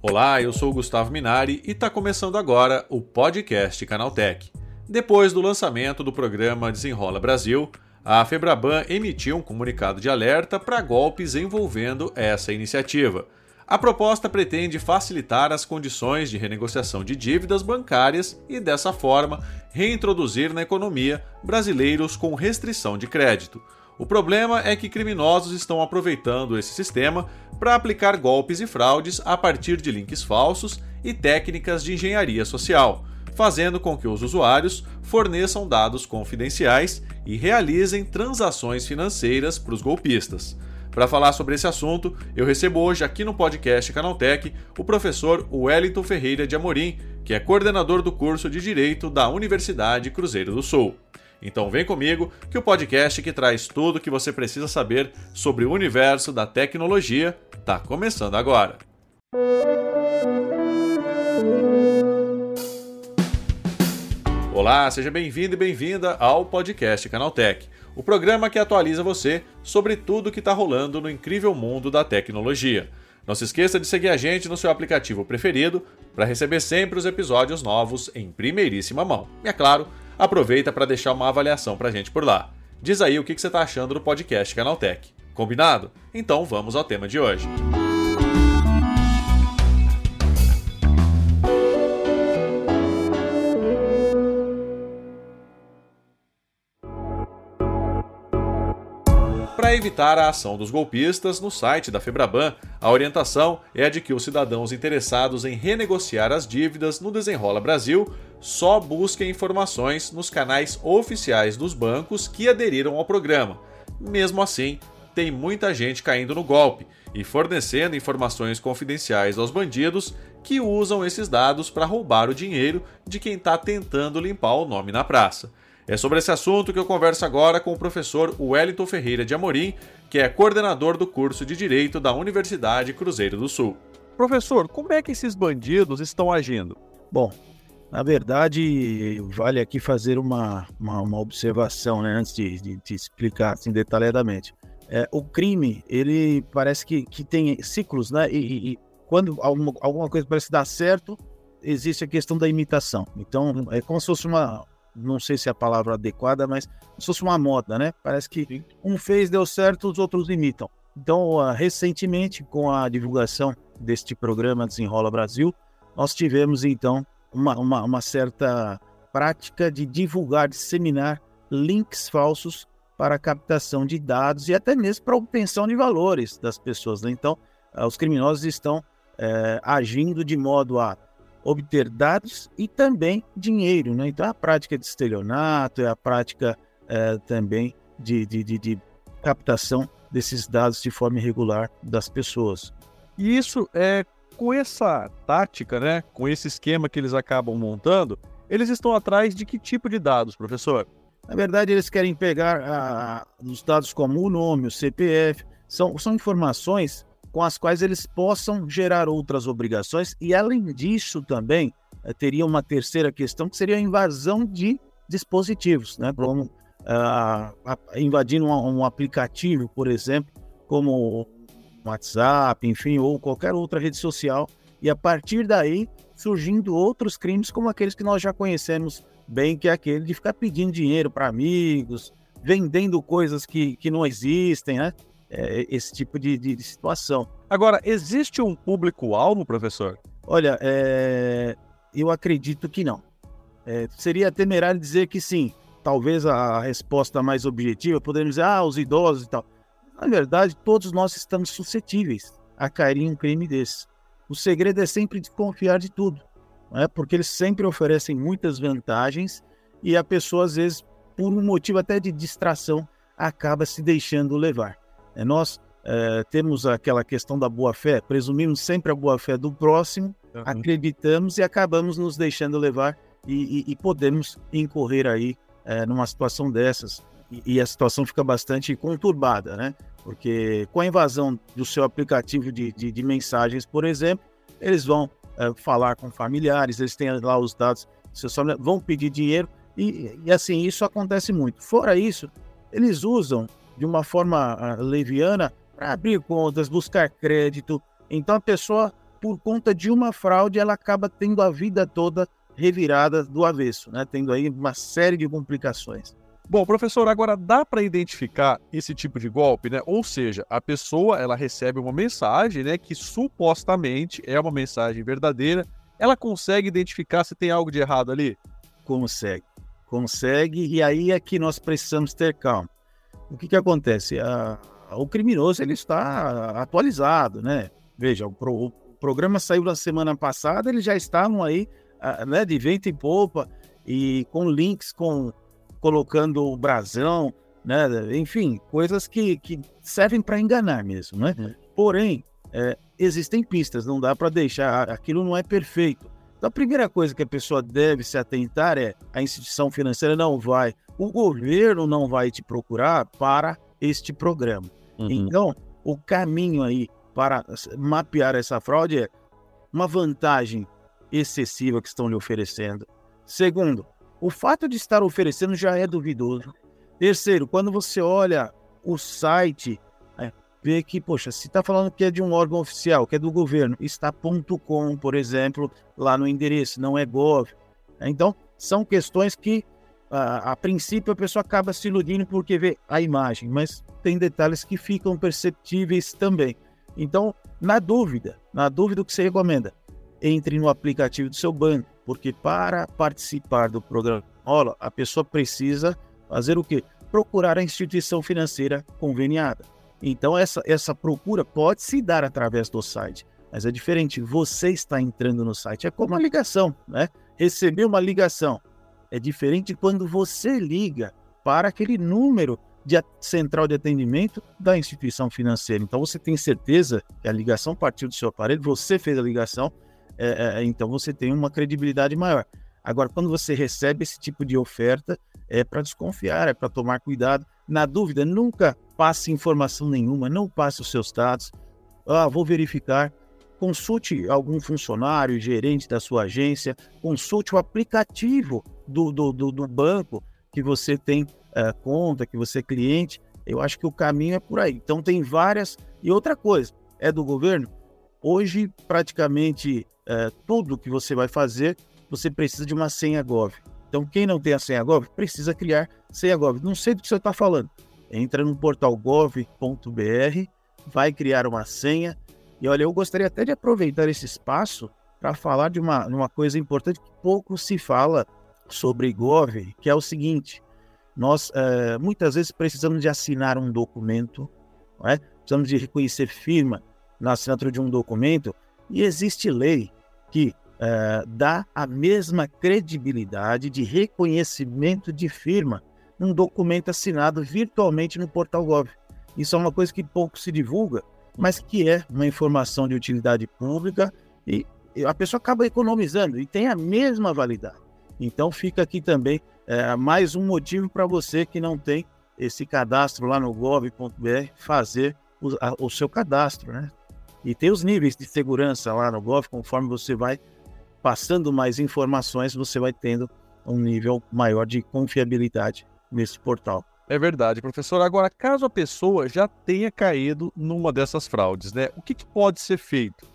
Olá, eu sou o Gustavo Minari e está começando agora o podcast Canaltech. Depois do lançamento do programa Desenrola Brasil, a Febraban emitiu um comunicado de alerta para golpes envolvendo essa iniciativa. A proposta pretende facilitar as condições de renegociação de dívidas bancárias e, dessa forma, reintroduzir na economia brasileiros com restrição de crédito. O problema é que criminosos estão aproveitando esse sistema para aplicar golpes e fraudes a partir de links falsos e técnicas de engenharia social, fazendo com que os usuários forneçam dados confidenciais e realizem transações financeiras para os golpistas. Para falar sobre esse assunto, eu recebo hoje aqui no podcast Canaltech o professor Wellington Ferreira de Amorim, que é coordenador do curso de Direito da Universidade Cruzeiro do Sul. Então vem comigo que o podcast que traz tudo o que você precisa saber sobre o universo da tecnologia está começando agora. Olá, seja bem-vindo e bem-vinda ao podcast Canaltech, o programa que atualiza você sobre tudo o que está rolando no incrível mundo da tecnologia. Não se esqueça de seguir a gente no seu aplicativo preferido para receber sempre os episódios novos em primeiríssima mão. E é claro, aproveita para deixar uma avaliação para a gente por lá. Diz aí o que você está achando do podcast Canaltech. Combinado? Então vamos ao tema de hoje. Para evitar a ação dos golpistas, no site da Febraban, a orientação é a de que os cidadãos interessados em renegociar as dívidas no Desenrola Brasil só busquem informações nos canais oficiais dos bancos que aderiram ao programa. Mesmo assim, tem muita gente caindo no golpe e fornecendo informações confidenciais aos bandidos que usam esses dados para roubar o dinheiro de quem está tentando limpar o nome na praça. É sobre esse assunto que eu converso agora com o professor Wellington Ferreira de Amorim, que é coordenador do curso de Direito da Universidade Cruzeiro do Sul. Professor, como é que esses bandidos estão agindo? Bom, na verdade, vale aqui fazer uma, uma, uma observação, né, antes de, de, de, explicar assim detalhadamente. É, o crime, ele parece que, que tem ciclos, né? E, e quando alguma, alguma coisa parece dar certo, existe a questão da imitação. Então, é como se fosse uma, não sei se é a palavra adequada, mas como se fosse uma moda, né? Parece que Sim. um fez, deu certo, os outros imitam. Então, uh, recentemente, com a divulgação deste programa Desenrola Brasil, nós tivemos então uma, uma, uma certa prática de divulgar, disseminar links falsos para captação de dados e até mesmo para obtenção de valores das pessoas. Né? Então, uh, os criminosos estão uh, agindo de modo a obter dados e também dinheiro. Né? Então, é a prática de estelionato, é a prática é, também de, de, de, de, captação desses dados de forma irregular das pessoas. E isso é com essa tática, né, com esse esquema que eles acabam montando, eles estão atrás de que tipo de dados, professor? Na verdade, eles querem pegar a, os dados como o nome, o CPF, são, são informações com as quais eles possam gerar outras obrigações e, além disso, também eh, teria uma terceira questão que seria a invasão de dispositivos, né? Como uh, invadindo um, um, aplicativo, por exemplo, como WhatsApp, enfim, ou qualquer outra rede social, e a partir daí surgindo outros crimes como aqueles que nós já conhecemos bem, que é aquele de ficar pedindo dinheiro para amigos, vendendo coisas que, que não existem, né? é, esse tipo de, de, de, situação. Agora, existe um público-alvo, professor? Olha, é, eu acredito que não. É, seria temerário dizer que sim. Talvez a resposta mais objetiva, poderíamos dizer, ah, os idosos e tal. Na verdade, todos nós estamos suscetíveis a cair em um crime desse. O segredo é sempre desconfiar de tudo, né? porque eles sempre oferecem muitas vantagens e a pessoa, às vezes, por um motivo até de distração, acaba se deixando levar. É, nós é, temos aquela questão da boa-fé, presumimos sempre a boa-fé do próximo, uhum. acreditamos e acabamos nos deixando levar e, e, e podemos incorrer aí é, numa situação dessas. E, a situação fica bastante conturbada, né? Porque com a invasão do seu aplicativo de, de, de mensagens, por exemplo, eles vão é, falar com familiares, eles têm lá os dados, vão pedir dinheiro e, e assim, isso acontece muito. Fora isso, eles usam de uma forma uh, leviana para abrir contas, buscar crédito. Então a pessoa, por conta de uma fraude, ela acaba tendo a vida toda revirada do avesso, né? Tendo aí uma série de complicações. Bom, professor, agora dá para identificar esse tipo de golpe, né? Ou seja, a pessoa ela recebe uma mensagem, né, que supostamente é uma mensagem verdadeira. Ela consegue identificar se tem algo de errado ali? Consegue, consegue. E aí é que nós precisamos ter calma. O que que acontece? A, o criminoso ele está atualizado, né? Veja, o, pro, o programa saiu na semana passada, eles já estavam aí, né, de vento em polpa e com links com colocando o brasão, né? Enfim, coisas que, que servem para enganar mesmo, né? Uhum. Porém, é, existem pistas, não dá para deixar, aquilo não é perfeito. Então, a primeira coisa que a pessoa deve se atentar é a instituição financeira não vai, o governo não vai te procurar para este programa. Uhum. Então, o caminho aí para mapear essa fraude é uma vantagem excessiva que estão lhe oferecendo. Segundo, o fato de estar oferecendo já é duvidoso. Terceiro, quando você olha o site, é, vê que, poxa, se está falando que é de um órgão oficial, que é do governo, está.com, por exemplo, lá no endereço, não é gov. Então, são questões que, a, a princípio, a pessoa acaba se iludindo porque vê a imagem, mas tem detalhes que ficam perceptíveis também. Então, na dúvida, na dúvida, o que você recomenda? Entre no aplicativo do seu banco porque para participar do programa Rola, a pessoa precisa fazer o quê? Procurar a instituição financeira conveniada. Então, essa, essa procura pode se dar através do site, mas é diferente. Você está entrando no site, é como uma ligação, né? Receber uma ligação é diferente quando você liga para aquele número de central de atendimento da instituição financeira. Então, você tem certeza que a ligação partiu do seu aparelho, você fez a ligação é, é, então você tem uma credibilidade maior. Agora, quando você recebe esse tipo de oferta, é para desconfiar, é para tomar cuidado. Na dúvida, nunca passe informação nenhuma, não passe os seus dados. Ah, vou verificar. Consulte algum funcionário, gerente da sua agência, consulte o aplicativo do, do, do, do banco que você tem é, conta, que você é cliente. Eu acho que o caminho é por aí. Então, tem várias. E outra coisa, é do governo? Hoje, praticamente é, tudo que você vai fazer, você precisa de uma senha Gov. Então, quem não tem a senha Gov, precisa criar senha Gov. Não sei do que você está falando. Entra no portal gov.br, vai criar uma senha. E olha, eu gostaria até de aproveitar esse espaço para falar de uma, uma coisa importante que pouco se fala sobre Gov, que é o seguinte: nós é, muitas vezes precisamos de assinar um documento, é? precisamos de reconhecer firma na assinatura de um documento, e existe lei que uh, dá a mesma credibilidade de reconhecimento de firma num documento assinado virtualmente no portal Gov. Isso é uma coisa que pouco se divulga, mas que é uma informação de utilidade pública e a pessoa acaba economizando e tem a mesma validade. Então fica aqui também é, mais um motivo para você que não tem esse cadastro lá no gov.br fazer o, a, o seu cadastro, né? E tem os níveis de segurança lá no Golf, conforme você vai passando mais informações, você vai tendo um nível maior de confiabilidade nesse portal. É verdade, professor. Agora, caso a pessoa já tenha caído numa dessas fraudes, né? O que, que pode ser feito?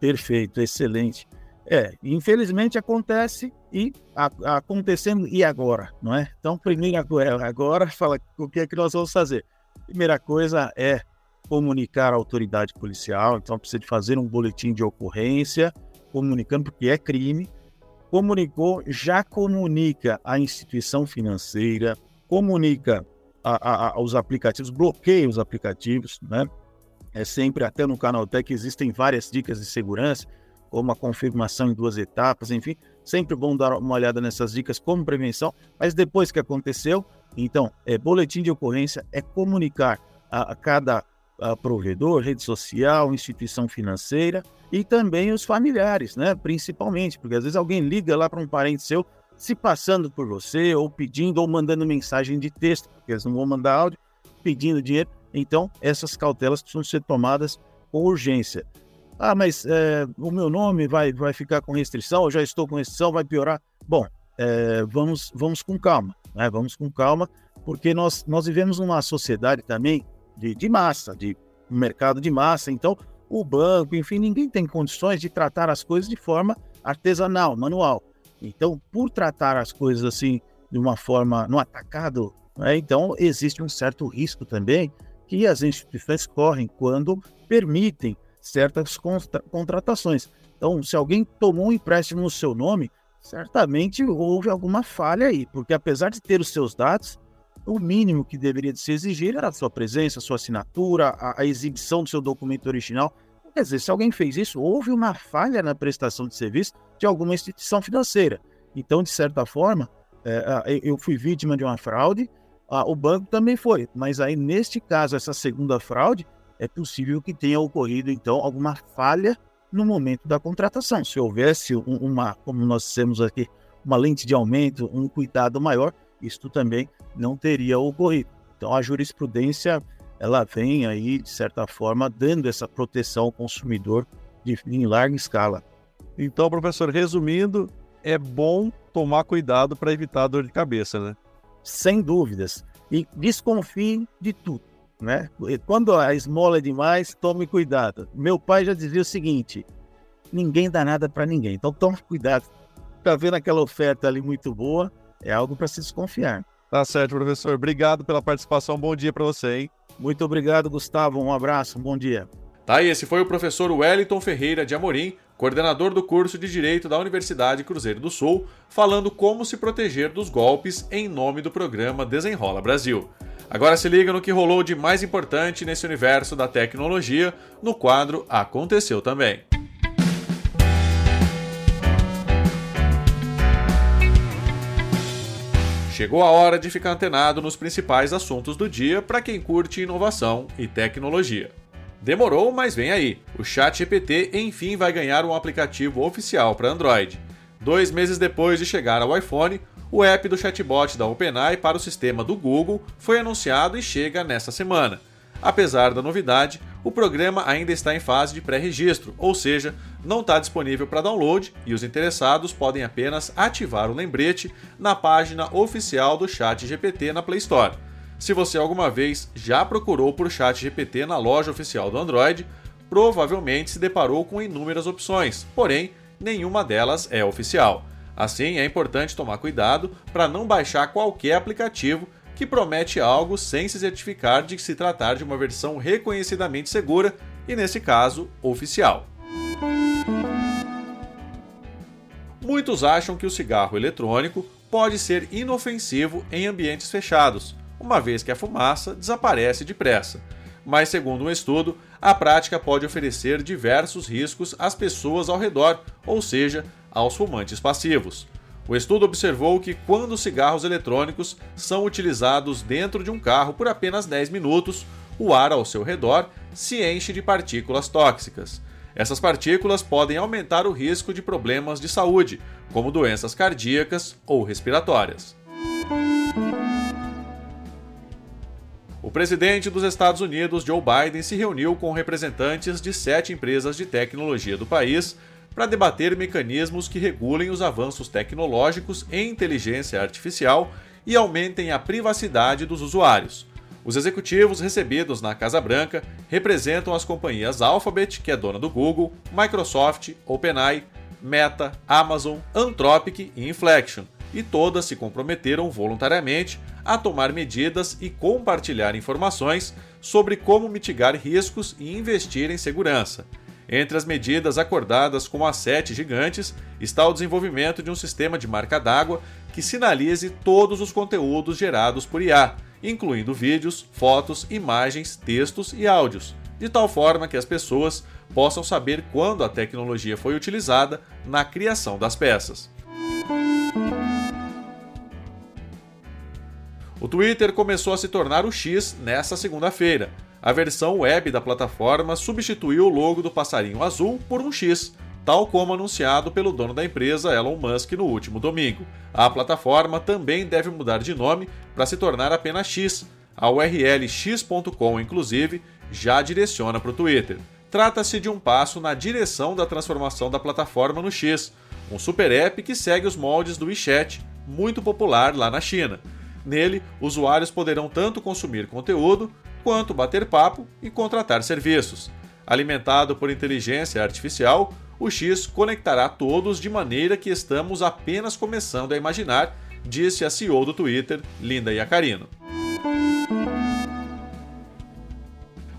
Perfeito, excelente. É, infelizmente acontece e a, acontecendo e agora, não é? Então, primeiro agora, fala o que é que nós vamos fazer. Primeira coisa é comunicar à autoridade policial, então precisa de fazer um boletim de ocorrência, comunicando, porque é crime. Comunicou, já comunica à instituição financeira, comunica a, a, aos aplicativos, bloqueia os aplicativos, né? É sempre, até no Canaltech, existem várias dicas de segurança, como a confirmação em duas etapas, enfim, sempre bom dar uma olhada nessas dicas como prevenção, mas depois que aconteceu, então, é boletim de ocorrência, é comunicar a, a cada a provedor, rede social, instituição financeira e também os familiares, né? Principalmente, porque às vezes alguém liga lá para um parente seu se passando por você ou pedindo ou mandando mensagem de texto, porque eles não vão mandar áudio pedindo dinheiro. Então, essas cautelas precisam ser tomadas com urgência. Ah, mas é, o meu nome vai, vai ficar com restrição, eu já estou com restrição, vai piorar. Bom, é, vamos, vamos com calma, né? Vamos com calma, porque nós, nós vivemos numa sociedade também de, de massa, de mercado de massa. Então, o banco, enfim, ninguém tem condições de tratar as coisas de forma artesanal, manual. Então, por tratar as coisas assim de uma forma no atacado, né, então existe um certo risco também que as instituições correm quando permitem certas contratações. Então, se alguém tomou um empréstimo no seu nome, certamente houve alguma falha aí, porque apesar de ter os seus dados, o mínimo que deveria de se exigir era a sua presença, a sua assinatura, a, a exibição do seu documento original. Quer dizer, se alguém fez isso, houve uma falha na prestação de serviço de alguma instituição financeira. Então, de certa forma, é, eu fui vítima de uma fraude, o banco também foi. Mas aí, neste caso, essa segunda fraude, é possível que tenha ocorrido, então, alguma falha no momento da contratação. Se houvesse uma, como nós temos aqui, uma lente de aumento, um cuidado maior, isto também não teria ocorrido. Então a jurisprudência ela vem aí de certa forma dando essa proteção ao consumidor de, em larga escala. Então, professor, resumindo, é bom tomar cuidado para evitar dor de cabeça, né? Sem dúvidas. E desconfie de tudo, né? Quando a esmola é demais, tome cuidado. Meu pai já dizia o seguinte: ninguém dá nada para ninguém. Então tome cuidado. Tá vendo aquela oferta ali muito boa? É algo para se desconfiar. Tá certo, professor. Obrigado pela participação. Bom dia para você, hein? Muito obrigado, Gustavo. Um abraço, um bom dia. Tá, e esse foi o professor Wellington Ferreira de Amorim, coordenador do curso de Direito da Universidade Cruzeiro do Sul, falando como se proteger dos golpes em nome do programa Desenrola Brasil. Agora se liga no que rolou de mais importante nesse universo da tecnologia no quadro Aconteceu Também. Chegou a hora de ficar antenado nos principais assuntos do dia para quem curte inovação e tecnologia. Demorou, mas vem aí. O ChatGPT enfim vai ganhar um aplicativo oficial para Android. Dois meses depois de chegar ao iPhone, o app do chatbot da OpenAI para o sistema do Google foi anunciado e chega nesta semana. Apesar da novidade, o programa ainda está em fase de pré-registro, ou seja, não está disponível para download e os interessados podem apenas ativar o lembrete na página oficial do Chat GPT na Play Store. Se você alguma vez já procurou por Chat GPT na loja oficial do Android, provavelmente se deparou com inúmeras opções, porém nenhuma delas é oficial. Assim, é importante tomar cuidado para não baixar qualquer aplicativo que promete algo sem se certificar de se tratar de uma versão reconhecidamente segura e, nesse caso, oficial. Muitos acham que o cigarro eletrônico pode ser inofensivo em ambientes fechados, uma vez que a fumaça desaparece depressa. Mas, segundo um estudo, a prática pode oferecer diversos riscos às pessoas ao redor, ou seja, aos fumantes passivos. O estudo observou que quando os cigarros eletrônicos são utilizados dentro de um carro por apenas 10 minutos, o ar ao seu redor se enche de partículas tóxicas. Essas partículas podem aumentar o risco de problemas de saúde, como doenças cardíacas ou respiratórias. O presidente dos Estados Unidos, Joe Biden, se reuniu com representantes de sete empresas de tecnologia do país para debater mecanismos que regulem os avanços tecnológicos em inteligência artificial e aumentem a privacidade dos usuários. Os executivos recebidos na Casa Branca representam as companhias Alphabet, que é dona do Google, Microsoft, OpenAI, Meta, Amazon, Anthropic e Inflection, e todas se comprometeram voluntariamente a tomar medidas e compartilhar informações sobre como mitigar riscos e investir em segurança. Entre as medidas acordadas com as sete gigantes está o desenvolvimento de um sistema de marca d'água que sinalize todos os conteúdos gerados por IA, incluindo vídeos, fotos, imagens, textos e áudios, de tal forma que as pessoas possam saber quando a tecnologia foi utilizada na criação das peças. O Twitter começou a se tornar o X nesta segunda-feira, a versão web da plataforma substituiu o logo do passarinho azul por um X, tal como anunciado pelo dono da empresa Elon Musk no último domingo. A plataforma também deve mudar de nome para se tornar apenas X. A URL x.com, inclusive, já direciona para o Twitter. Trata-se de um passo na direção da transformação da plataforma no X, um super app que segue os moldes do WeChat, muito popular lá na China. Nele, usuários poderão tanto consumir conteúdo quanto bater papo e contratar serviços. Alimentado por inteligência artificial, o X conectará todos de maneira que estamos apenas começando a imaginar, disse a CEO do Twitter, Linda Yacarino.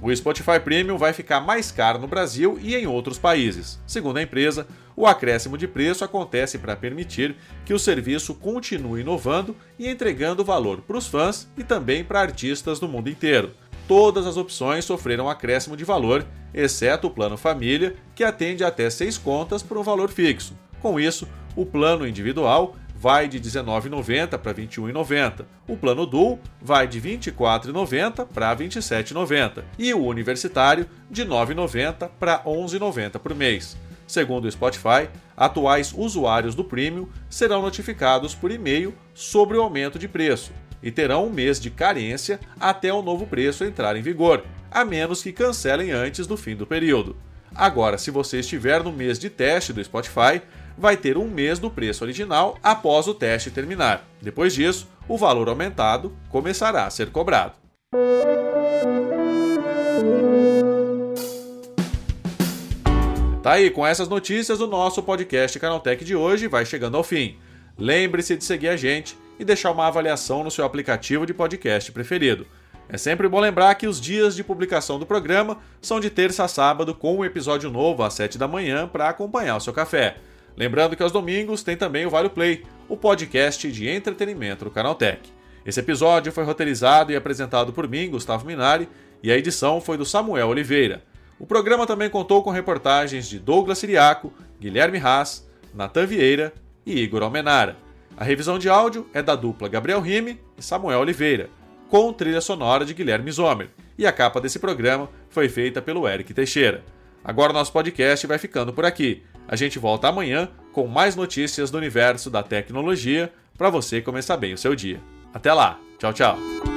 O Spotify Premium vai ficar mais caro no Brasil e em outros países. Segundo a empresa, o acréscimo de preço acontece para permitir que o serviço continue inovando e entregando valor para os fãs e também para artistas do mundo inteiro. Todas as opções sofreram acréscimo de valor, exceto o plano Família, que atende até seis contas por um valor fixo. Com isso, o plano individual vai de R$19,90 para R$21,90. O plano Dual vai de R$24,90 para R$27,90. E o universitário de R$9,90 para R$11,90 por mês. Segundo o Spotify, atuais usuários do Premium serão notificados por e-mail sobre o aumento de preço e terão um mês de carência até o novo preço entrar em vigor, a menos que cancelem antes do fim do período. Agora, se você estiver no mês de teste do Spotify, vai ter um mês do preço original após o teste terminar. Depois disso, o valor aumentado começará a ser cobrado. Tá aí, com essas notícias, o nosso podcast Canaltech de hoje vai chegando ao fim. Lembre-se de seguir a gente e deixar uma avaliação no seu aplicativo de podcast preferido. É sempre bom lembrar que os dias de publicação do programa são de terça a sábado, com um episódio novo às 7 da manhã para acompanhar o seu café. Lembrando que aos domingos tem também o Vale Play, o podcast de entretenimento do Canaltech. Esse episódio foi roteirizado e apresentado por mim, Gustavo Minari, e a edição foi do Samuel Oliveira. O programa também contou com reportagens de Douglas Siriaco, Guilherme Haas, Natan Vieira e Igor Almenara. A revisão de áudio é da dupla Gabriel Rime e Samuel Oliveira, com trilha sonora de Guilherme Zomer, e a capa desse programa foi feita pelo Eric Teixeira. Agora nosso podcast vai ficando por aqui. A gente volta amanhã com mais notícias do universo da tecnologia para você começar bem o seu dia. Até lá. Tchau, tchau.